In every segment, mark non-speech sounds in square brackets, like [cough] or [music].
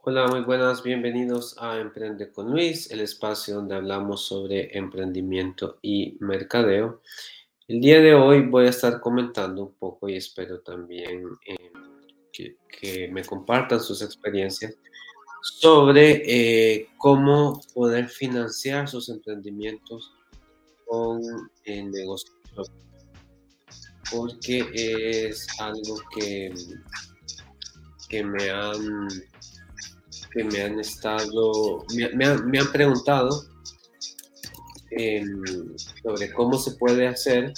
Hola, muy buenas, bienvenidos a Emprende con Luis, el espacio donde hablamos sobre emprendimiento y mercadeo. El día de hoy voy a estar comentando un poco y espero también eh, que, me compartan sus experiencias sobre eh, cómo poder financiar sus emprendimientos con el negocio porque es algo que, que me han que me han estado, me, han, preguntado em, sobre cómo se puede hacer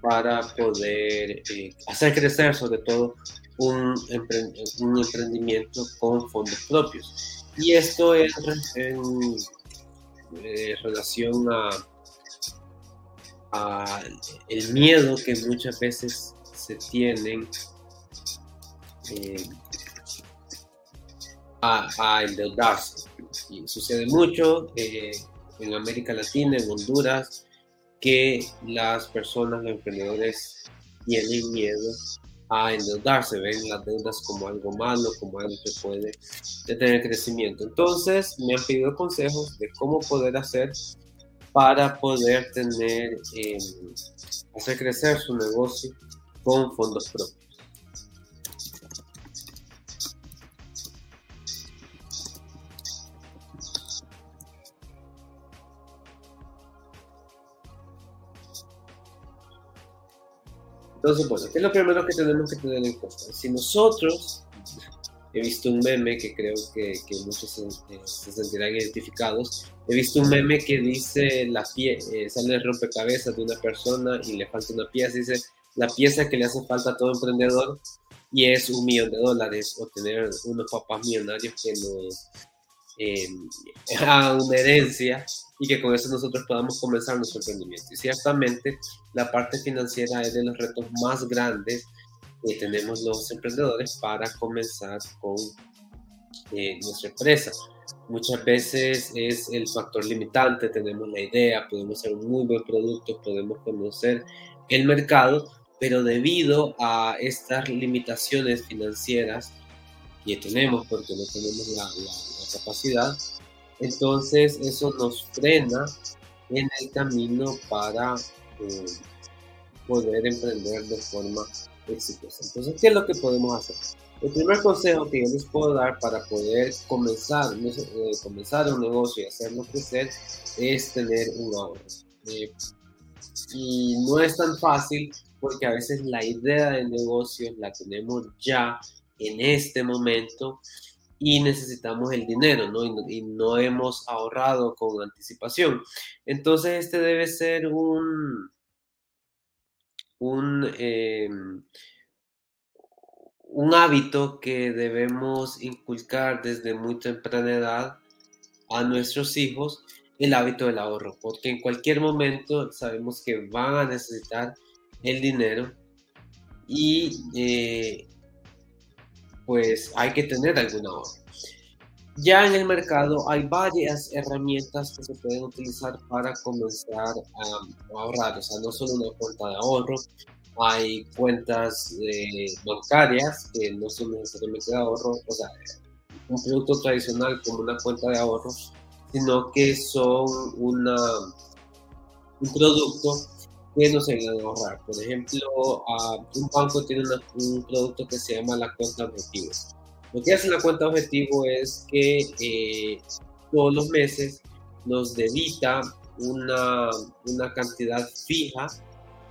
para poder eh, hacer crecer sobre todo un, emprendimiento con fondos propios. Y esto es en eh, relación a, el miedo que muchas veces se tienen eh, a, endeudarse. Y sucede mucho eh, en América Latina, en Honduras, que las personas, los emprendedores, tienen miedo a endeudarse, ven las deudas como algo malo, como algo que puede detener crecimiento. Entonces, me han pedido consejos de cómo poder hacer para poder tener, eh, hacer crecer su negocio con fondos propios. Entonces, bueno, ¿qué es lo primero que tenemos que tener en cuenta? Si nosotros, he visto un meme que creo que, que muchos se, eh, sentirán identificados, he visto un meme que dice, la pie, eh, sale el rompecabezas de una persona y le falta una pieza, dice, la pieza que le hace falta a todo emprendedor y es un millón de dólares o tener unos papás millonarios que nos eh, [laughs] hagan una herencia y que con eso nosotros podamos comenzar nuestro emprendimiento. Y ciertamente la parte financiera es de los retos más grandes que tenemos los emprendedores para comenzar con eh, nuestra empresa. Muchas veces es el factor limitante, tenemos la idea, podemos hacer un muy buen producto, podemos conocer el mercado, pero debido a estas limitaciones financieras que tenemos, porque no tenemos la, la capacidad, entonces eso nos frena en el camino para eh, poder emprender de forma exitosa. Entonces, ¿qué es lo que podemos hacer? El primer consejo que yo les puedo dar para poder comenzar, eh, comenzar un negocio y hacerlo crecer es tener un ahorro. Eh, y no es tan fácil porque a veces la idea de negocio la tenemos ya en este momento y necesitamos el dinero, ¿no? Y, no hemos ahorrado con anticipación. Entonces, este debe ser un, un, em, un hábito que debemos inculcar desde muy temprana edad a nuestros hijos, el hábito del ahorro, porque en cualquier momento sabemos que van a necesitar el dinero y eh, pues hay que tener alguna ahorro. Ya en el mercado hay varias herramientas que se pueden utilizar para comenzar a ahorrar, o sea, no solo una cuenta de ahorro, hay cuentas eh, bancarias que no son necesariamente de ahorro, o sea, un producto tradicional como una cuenta de ahorro, sino que son una, un producto que nos ayuda a ahorrar. Por ejemplo, un banco tiene un producto que se llama la cuenta objetivo. Lo que hace la cuenta objetivo es que eh, todos los meses nos debita una, una cantidad fija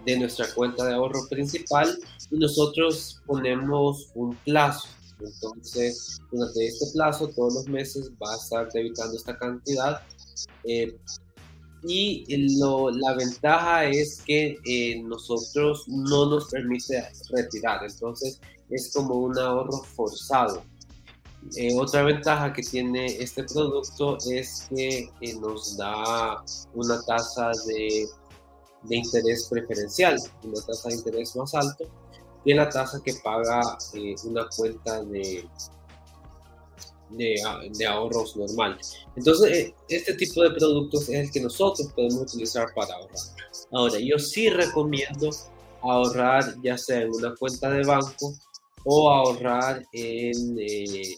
de nuestra cuenta de ahorro principal y nosotros ponemos un plazo. Entonces, durante este plazo, todos los meses va a estar debitando esta cantidad. Eh, y la ventaja es que eh, nosotros no nos permite retirar, entonces es como un ahorro forzado. Eh, otra ventaja que tiene este producto es que eh, nos da una tasa de, de, interés preferencial, una tasa de interés más alto que la tasa que paga una cuenta de, de, ahorros normal. Entonces, eh, este tipo de productos es el que nosotros podemos utilizar para ahorrar. Ahora, yo sí recomiendo ahorrar ya sea en una cuenta de banco o ahorrar en, eh,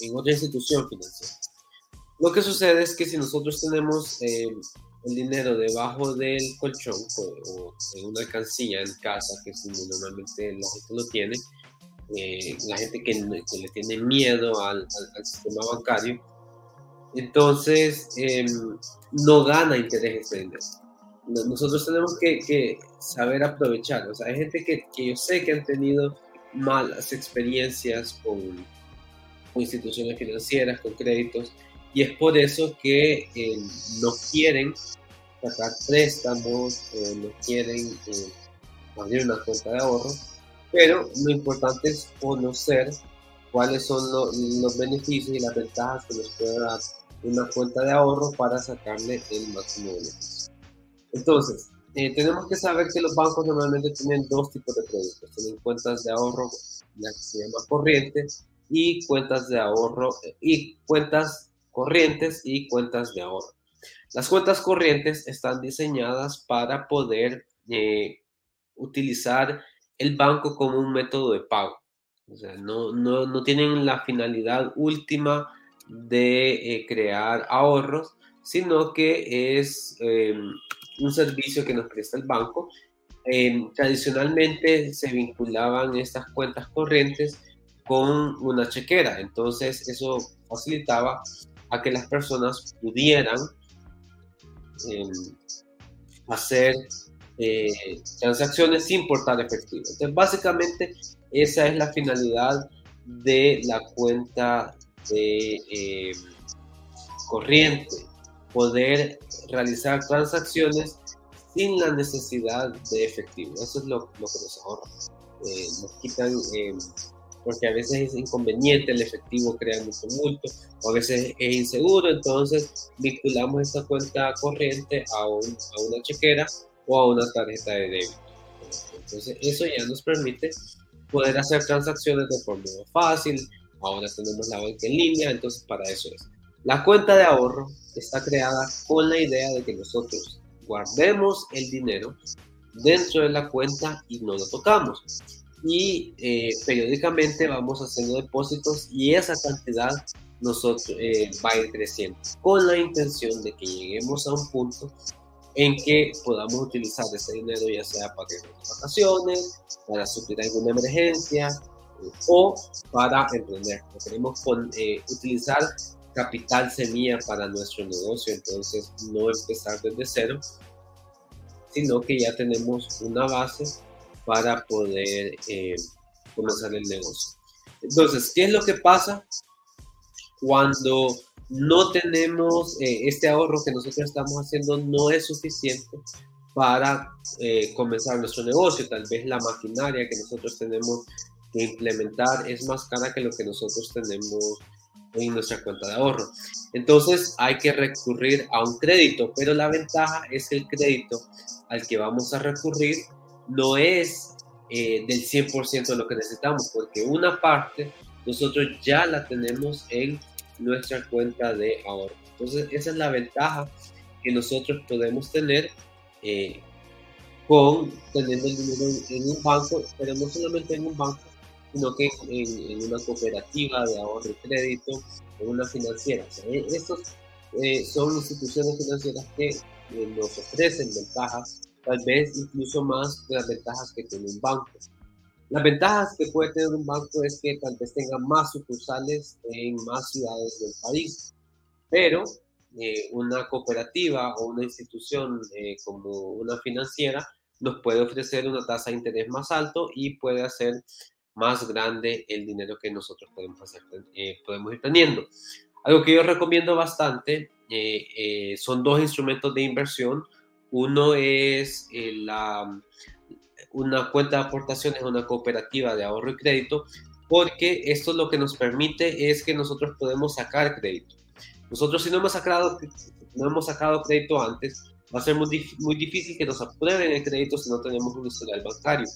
en, otra institución financiera. Lo que sucede es que si nosotros tenemos eh, el dinero debajo del colchón o, en una alcancía en casa, que es normalmente la gente lo tiene, eh, la gente que, le tiene miedo al, sistema bancario, entonces em, no gana interés ese dinero. Nosotros tenemos que, saber aprovechar. Hay gente que, yo sé que han tenido malas experiencias con, instituciones financieras, con créditos, y es por eso que eh, no quieren sacar préstamos, no quieren eh, abrir una cuenta de ahorro, pero lo importante es conocer cuáles son los beneficios y las ventajas que nos puede dar una cuenta de ahorro para sacarle el máximo beneficio. Entonces, eh, tenemos que saber que los bancos normalmente tienen dos tipos de productos. Tienen cuentas de ahorro, la que se llama corriente, y cuentas de ahorro, y cuentas corrientes y cuentas de ahorro. Las cuentas corrientes están diseñadas para poder eh, utilizar el banco como un método de pago. O sea, no, no, no tienen la finalidad última de eh, crear ahorros, sino que es em, un servicio que nos presta el banco. Eh, tradicionalmente se vinculaban estas cuentas corrientes con una chequera, entonces eso facilitaba a que las personas pudieran em, hacer eh, transacciones sin portar efectivo. Entonces, básicamente, esa es la finalidad de la cuenta de em, corriente poder realizar transacciones sin la necesidad de efectivo. Eso es lo, que nos ahorra. Eh, nos quitan, eh, porque a veces es inconveniente, el efectivo crea mucho multo, o a veces es inseguro, entonces vinculamos esta cuenta corriente a, a una chequera o a una tarjeta de débito. Entonces eso ya nos permite poder hacer transacciones de forma fácil. Ahora tenemos la banca en línea, entonces para eso es. La cuenta de ahorro está creada con la idea de que nosotros guardemos el dinero dentro de la cuenta y no lo tocamos. Y eh, periódicamente vamos haciendo depósitos y esa cantidad nosotros eh, va a ir creciendo con la intención de que lleguemos a un punto en que podamos utilizar ese dinero ya sea para vacaciones, para suplir alguna emergencia eh, o para emprender. queremos utilizar capital semilla para nuestro negocio, entonces no empezar desde cero, sino que ya tenemos una base para poder eh, comenzar el negocio. Entonces, ¿qué es lo que pasa cuando no tenemos eh, este ahorro que nosotros estamos haciendo no es suficiente para eh, comenzar nuestro negocio? Tal vez la maquinaria que nosotros tenemos que implementar es más cara que lo que nosotros tenemos en nuestra cuenta de ahorro. Entonces hay que recurrir a un crédito, pero la ventaja es que el crédito al que vamos a recurrir no es eh, del 100% de lo que necesitamos, porque una parte nosotros ya la tenemos en nuestra cuenta de ahorro. Entonces esa es la ventaja que nosotros podemos tener eh, con teniendo el dinero en un banco, pero no solamente en un banco, sino que en, una cooperativa de ahorro y crédito, en una financiera. E, estos eh, son instituciones financieras que eh, nos ofrecen ventajas, tal vez incluso más de las ventajas que tiene un banco. Las ventajas que puede tener un banco es que tal vez tenga más sucursales en más ciudades del país, pero eh, una cooperativa o una institución como una financiera nos puede ofrecer una tasa de interés más alto y puede hacer más grande el dinero que nosotros podemos, hacer, eh, podemos ir teniendo. Algo que yo recomiendo bastante eh, eh, son dos instrumentos de inversión. Uno es la, una cuenta de aportaciones, una cooperativa de ahorro y crédito, porque esto lo que nos permite es que nosotros podemos sacar crédito. Nosotros si no hemos sacado, no hemos sacado crédito antes, va a ser muy, muy difícil que nos aprueben el crédito si no tenemos un historial bancario.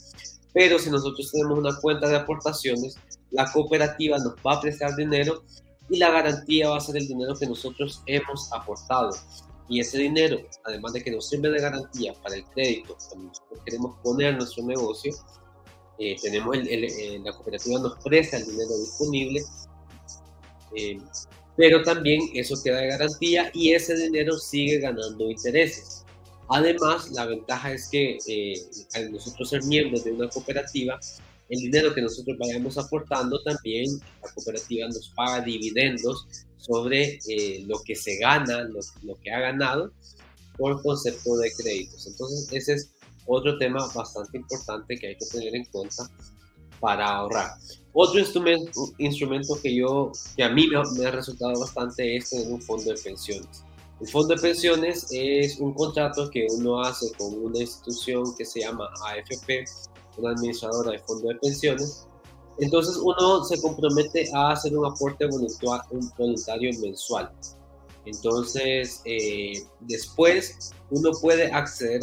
Pero si nosotros tenemos una cuenta de aportaciones, la cooperativa nos va a prestar dinero y la garantía va a ser el dinero que nosotros hemos aportado. Y ese dinero, además de que nos sirve de garantía para el crédito, cuando nosotros queremos poner nuestro negocio, eh, tenemos el, la cooperativa nos presta el dinero disponible, pero también eso queda de garantía y ese dinero sigue ganando intereses. Además, la ventaja es que al nosotros ser miembros de una cooperativa, el dinero que nosotros vayamos aportando también la cooperativa nos paga dividendos sobre eh, lo que se gana, lo, que ha ganado por concepto de créditos. Entonces ese es otro tema bastante importante que hay que tener en cuenta para ahorrar. Otro instrumento, que yo, que a mí me, ha resultado bastante es tener un fondo de pensiones. El fondo de pensiones es un contrato que uno hace con una institución que se llama AFP una administradora de fondo de pensiones, entonces uno se compromete a hacer un aporte voluntario mensual. Entonces, eh, después uno puede acceder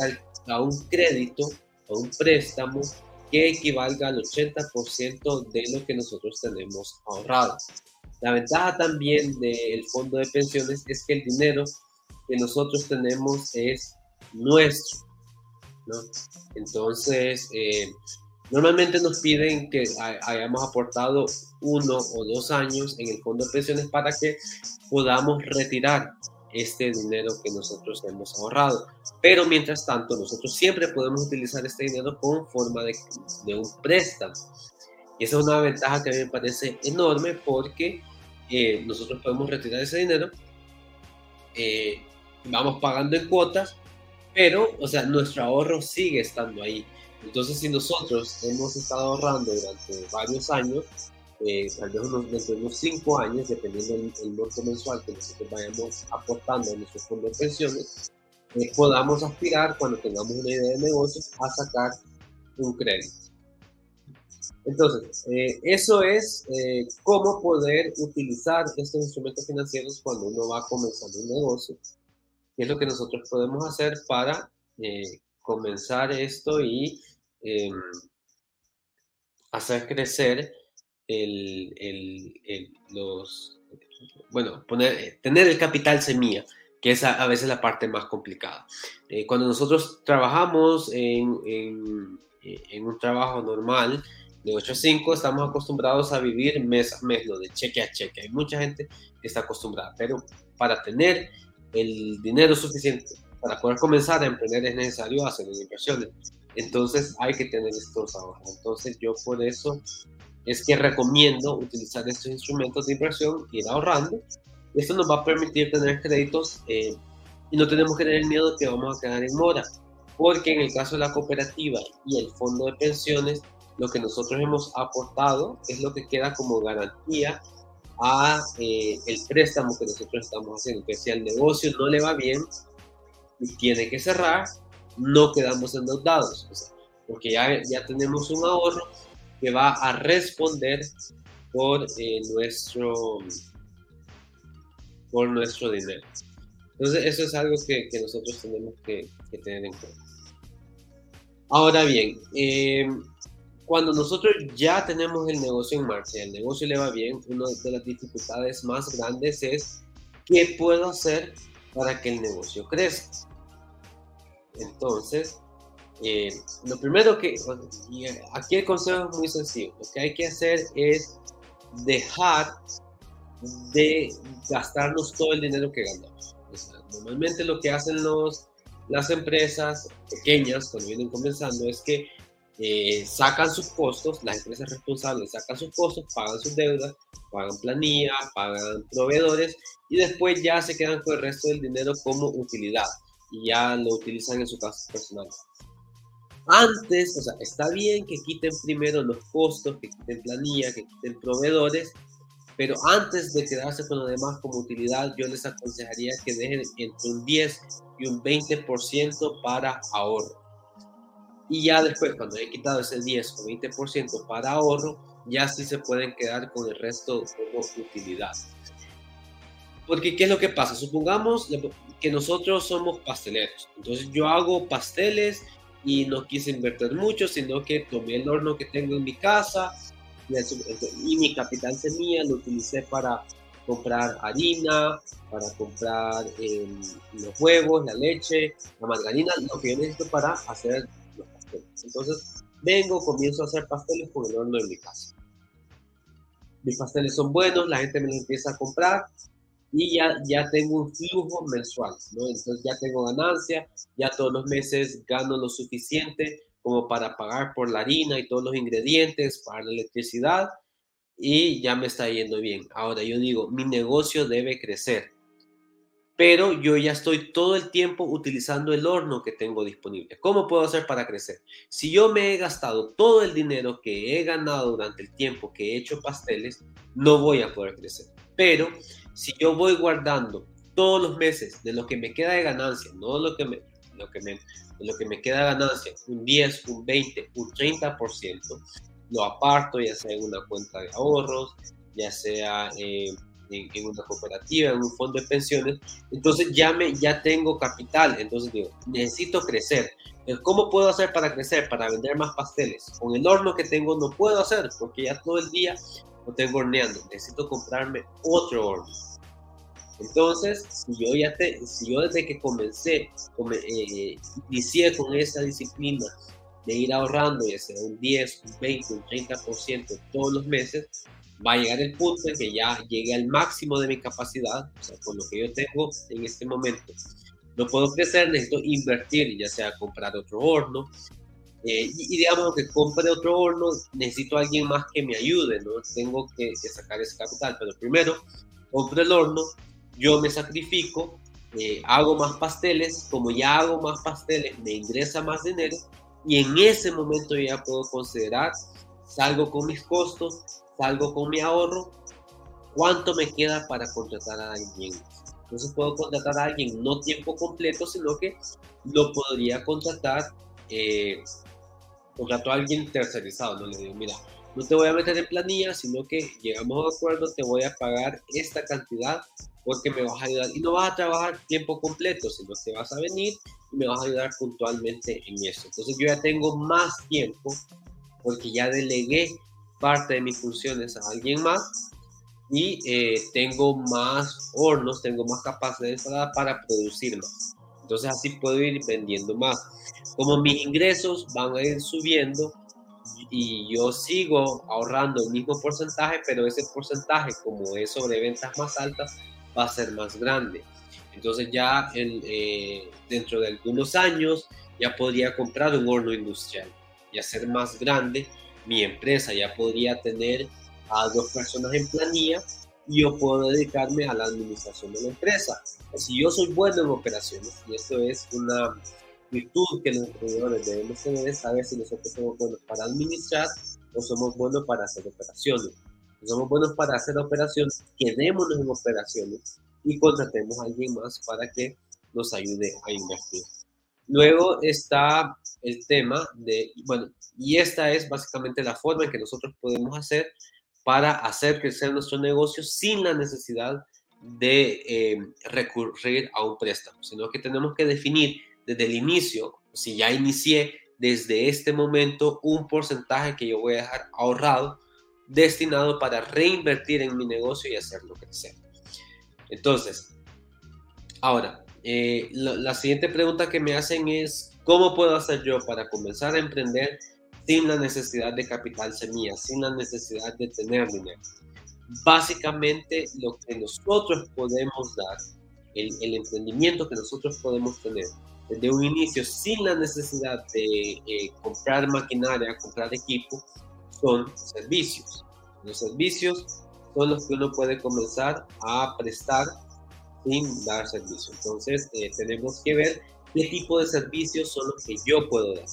a un crédito o un préstamo que equivalga al 80% de lo que nosotros tenemos ahorrado. La ventaja también del fondo de pensiones es que el dinero que nosotros tenemos es nuestro. Entonces, eh, normalmente nos piden que hayamos aportado uno o dos años en el fondo de pensiones para que podamos retirar este dinero que nosotros hemos ahorrado. Pero mientras tanto, nosotros siempre podemos utilizar este dinero con forma de, un préstamo. Y esa es una ventaja que a mí me parece enorme porque eh, nosotros podemos retirar ese dinero, eh, vamos pagando en cuotas pero, o sea, nuestro ahorro sigue estando ahí. Entonces, si nosotros hemos estado ahorrando durante varios años, eh, tal vez unos, dentro de unos años, dependiendo del monto mensual que nosotros vayamos aportando a nuestro fondo de pensiones, eh, podamos aspirar, cuando tengamos una idea de negocio, a sacar un crédito. Entonces, eh, eso es cómo poder utilizar estos instrumentos financieros cuando uno va comenzando un negocio qué es lo que nosotros podemos hacer para eh, comenzar esto y em, hacer crecer el, el, los, bueno, tener el capital semilla, que es a, veces la parte más complicada. Eh, cuando nosotros trabajamos en, en, un trabajo normal, de 8 a 5, estamos acostumbrados a vivir mes a mes, de cheque a cheque. Hay mucha gente que está acostumbrada, pero para tener el dinero suficiente para poder comenzar a emprender es necesario hacer inversiones. Entonces hay que tener estos ahorros. Entonces yo por eso es que recomiendo utilizar estos instrumentos de inversión, ir ahorrando. Esto nos va a permitir tener créditos eh, y no tenemos que tener miedo de que vamos a quedar en mora. Porque en el caso de la cooperativa y el fondo de pensiones, lo que nosotros hemos aportado es lo que queda como garantía a eh, el préstamo que nosotros estamos haciendo, que si al negocio no le va bien y tiene que cerrar, no quedamos endeudados, porque ya, ya tenemos un ahorro que va a responder por eh, nuestro por nuestro dinero. Entonces eso es algo que, que nosotros tenemos que, tener en cuenta. Ahora bien, eh, cuando nosotros ya tenemos el negocio en marcha y el negocio le va bien, una de las dificultades más grandes es qué puedo hacer para que el negocio crezca. Entonces, eh, lo primero que, aquí el consejo es muy sencillo, lo que hay que hacer es dejar de gastarnos todo el dinero que ganamos. normalmente lo que hacen los, las empresas pequeñas cuando vienen comenzando es que eh, sacan sus costos, las empresas responsables sacan sus costos, pagan sus deudas, pagan planilla, pagan proveedores y después ya se quedan con el resto del dinero como utilidad y ya lo utilizan en su caso personal. Antes, o sea, está bien que quiten primero los costos, que quiten planilla, que quiten proveedores, pero antes de quedarse con lo demás como utilidad, yo les aconsejaría que dejen entre un 10 y un 20% para ahorro y ya después, cuando he quitado ese 10 o 20% para ahorro, ya sí se pueden quedar con el resto como utilidad. Porque, ¿qué es lo que pasa? Supongamos que nosotros somos pasteleros. Entonces, yo hago pasteles y no quise invertir mucho, sino que tomé el horno que tengo en mi casa y, mi capital semilla lo utilicé para comprar harina, para comprar em, los huevos, la leche, la margarina, lo que yo necesito para hacer entonces, vengo, comienzo a hacer pasteles con el horno en mi casa. Mis pasteles son buenos, la gente me los empieza a comprar y ya, ya tengo un flujo mensual, ¿no? Entonces ya tengo ganancia, ya todos los meses gano lo suficiente como para pagar por la harina y todos los ingredientes, para la electricidad y ya me está yendo bien. Ahora yo digo, mi negocio debe crecer pero yo ya estoy todo el tiempo utilizando el horno que tengo disponible. ¿Cómo puedo hacer para crecer? Si yo me he gastado todo el dinero que he ganado durante el tiempo que he hecho pasteles, no voy a poder crecer. Pero si yo voy guardando todos los meses de lo que me queda de ganancia, no lo que me, lo que me, lo que me queda de ganancia, un 10, un 20, un 30%, lo aparto ya sea en una cuenta de ahorros, ya sea... Eh, en, una cooperativa, en un fondo de pensiones, entonces ya, me, ya tengo capital, entonces digo, necesito crecer. ¿Cómo puedo hacer para crecer? Para vender más pasteles. Con el horno que tengo no puedo hacer porque ya todo el día lo tengo horneando. Necesito comprarme otro horno. Entonces, si yo ya te, si yo desde que comencé, eh, inicié con esa disciplina de ir ahorrando, ya sea un 10, un 20, un 30% todos los meses, va a llegar el punto en que ya llegue al máximo de mi capacidad, o sea, con lo que yo tengo en este momento. No puedo crecer, necesito invertir, ya sea comprar otro horno. Eh, y, digamos que compre otro horno, necesito a alguien más que me ayude, ¿no? Tengo que, sacar ese capital, pero primero compro el horno, yo me sacrifico, eh, hago más pasteles, como ya hago más pasteles, me ingresa más dinero y en ese momento ya puedo considerar, salgo con mis costos, salgo con mi ahorro, ¿cuánto me queda para contratar a alguien? Entonces puedo contratar a alguien no tiempo completo, sino que lo podría contratar, eh, contrato a alguien tercerizado, no le digo, mira, no te voy a meter en planilla, sino que llegamos a un acuerdo, te voy a pagar esta cantidad porque me vas a ayudar y no vas a trabajar tiempo completo, sino que vas a venir y me vas a ayudar puntualmente en eso. Entonces yo ya tengo más tiempo porque ya delegué parte de mis funciones a alguien más y eh, tengo más hornos, tengo más capacidad para producir más. Entonces así puedo ir vendiendo más. Como mis ingresos van a ir subiendo y yo sigo ahorrando el mismo porcentaje, pero ese porcentaje, como es sobre ventas más altas, va a ser más grande. Entonces ya eh, dentro de algunos años ya podría comprar un horno industrial y hacer más grande mi empresa ya podría tener a dos personas en planilla y yo puedo dedicarme a la administración de la empresa. Si yo soy bueno en operaciones, y esto es una virtud que los emprendedores debemos tener, es saber si nosotros somos buenos para administrar o somos buenos para hacer operaciones. Si somos buenos para hacer operaciones, quedémonos en operaciones y contratemos a alguien más para que nos ayude a invertir. Luego está el tema de, bueno, y esta es básicamente la forma en que nosotros podemos hacer para hacer crecer nuestro negocio sin la necesidad de eh, recurrir a un préstamo, sino que tenemos que definir desde el inicio, si ya inicié desde este momento un porcentaje que yo voy a dejar ahorrado, destinado para reinvertir en mi negocio y hacerlo crecer. Entonces, ahora, eh, la, siguiente pregunta que me hacen es, ¿cómo puedo hacer yo para comenzar a emprender sin la necesidad de capital semilla, sin la necesidad de tener dinero? Básicamente lo que nosotros podemos dar, el, el emprendimiento que nosotros podemos tener desde un inicio sin la necesidad de eh, comprar maquinaria, comprar equipo, son servicios. Los servicios son los que uno puede comenzar a prestar sin dar servicio. Entonces, eh, tenemos que ver qué tipo de servicios son los que yo puedo dar,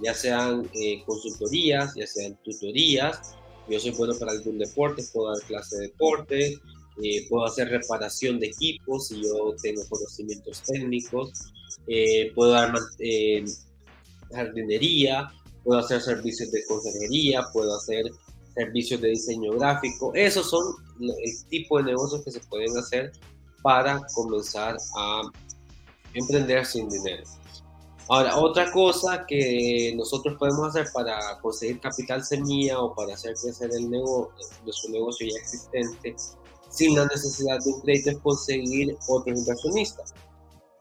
ya sean eh, consultorías, ya sean tutorías. Yo soy bueno para algún deporte, puedo dar clase de deporte, eh, puedo hacer reparación de equipos si yo tengo conocimientos técnicos, puedo dar jardinería, puedo hacer servicios de consejería, puedo hacer servicios de diseño gráfico. Esos son el tipo de negocios que se pueden hacer para comenzar a emprender sin dinero. Ahora, otra cosa que nosotros podemos hacer para conseguir capital semilla o para hacer crecer el negocio, nuestro negocio ya existente, sin la necesidad de un crédito, es conseguir otros inversionistas.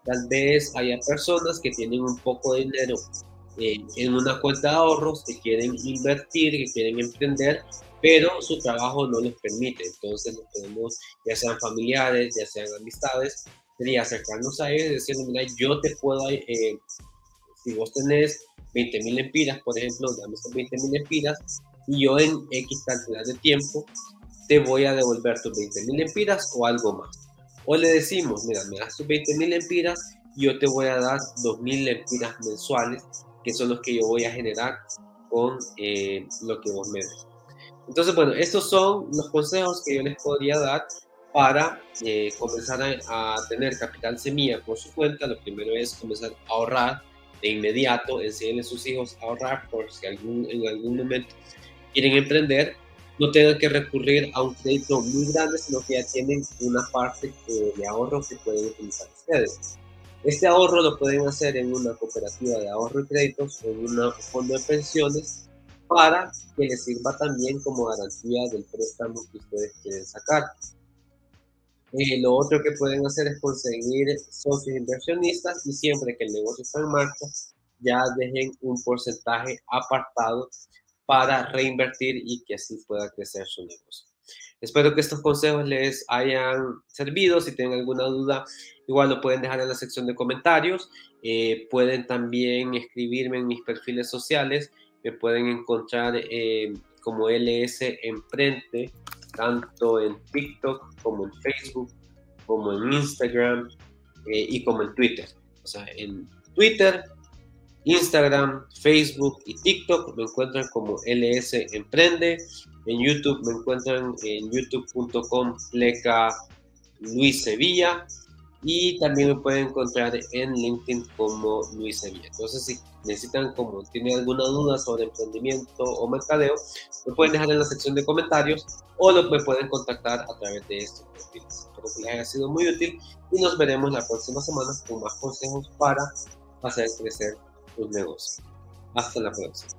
Tal vez haya personas que tienen un poco de dinero eh, en una cuenta de ahorros, que quieren invertir, que quieren emprender, pero su trabajo no les permite. Entonces, podemos, ya sean familiares, ya sean amistades, sería acercarnos a ellos y decirle, mira, yo te puedo, eh, si vos tenés 20 mil empiras, por ejemplo, dame esas 20 mil empiras y yo en X cantidad de tiempo te voy a devolver tus 20 mil empiras o algo más. O le decimos, mira, me das tus 20 mil empiras y yo te voy a dar 2 mil empiras mensuales, que son los que yo voy a generar con eh, lo que vos me des. Entonces, bueno, estos son los consejos que yo les podría dar para eh, comenzar a, a, tener capital semilla por su cuenta. Lo primero es comenzar a ahorrar de inmediato, enseñarle a sus hijos a ahorrar por si algún, en algún momento quieren emprender, no tengan que recurrir a un crédito muy grande, sino que ya tienen una parte de ahorro que pueden utilizar ustedes. Este ahorro lo pueden hacer en una cooperativa de ahorro y créditos o en un fondo de pensiones para que les sirva también como garantía del préstamo que ustedes quieren sacar. Eh, lo otro que pueden hacer es conseguir socios inversionistas y siempre que el negocio está en marcha, ya dejen un porcentaje apartado para reinvertir y que así pueda crecer su negocio. Espero que estos consejos les hayan servido. Si tienen alguna duda, igual lo pueden dejar en la sección de comentarios. Eh, pueden también escribirme en mis perfiles sociales. Me pueden encontrar eh, como LS Emprende, tanto en TikTok como en Facebook, como en Instagram eh, y como en Twitter. O sea, en Twitter Instagram, Facebook y TikTok me encuentran como LS Emprende. En YouTube me encuentran en youtube.com pleca Luis Sevilla y también me pueden encontrar en LinkedIn como Luis Sevilla. Entonces, si necesitan, como tienen alguna duda sobre emprendimiento o mercadeo, me pueden dejar en la sección de comentarios o lo, me pueden contactar a través de estos perfiles. Espero que les haya sido muy útil y nos veremos la próxima semana con más consejos para hacer crecer tus negocios. Hasta la próxima.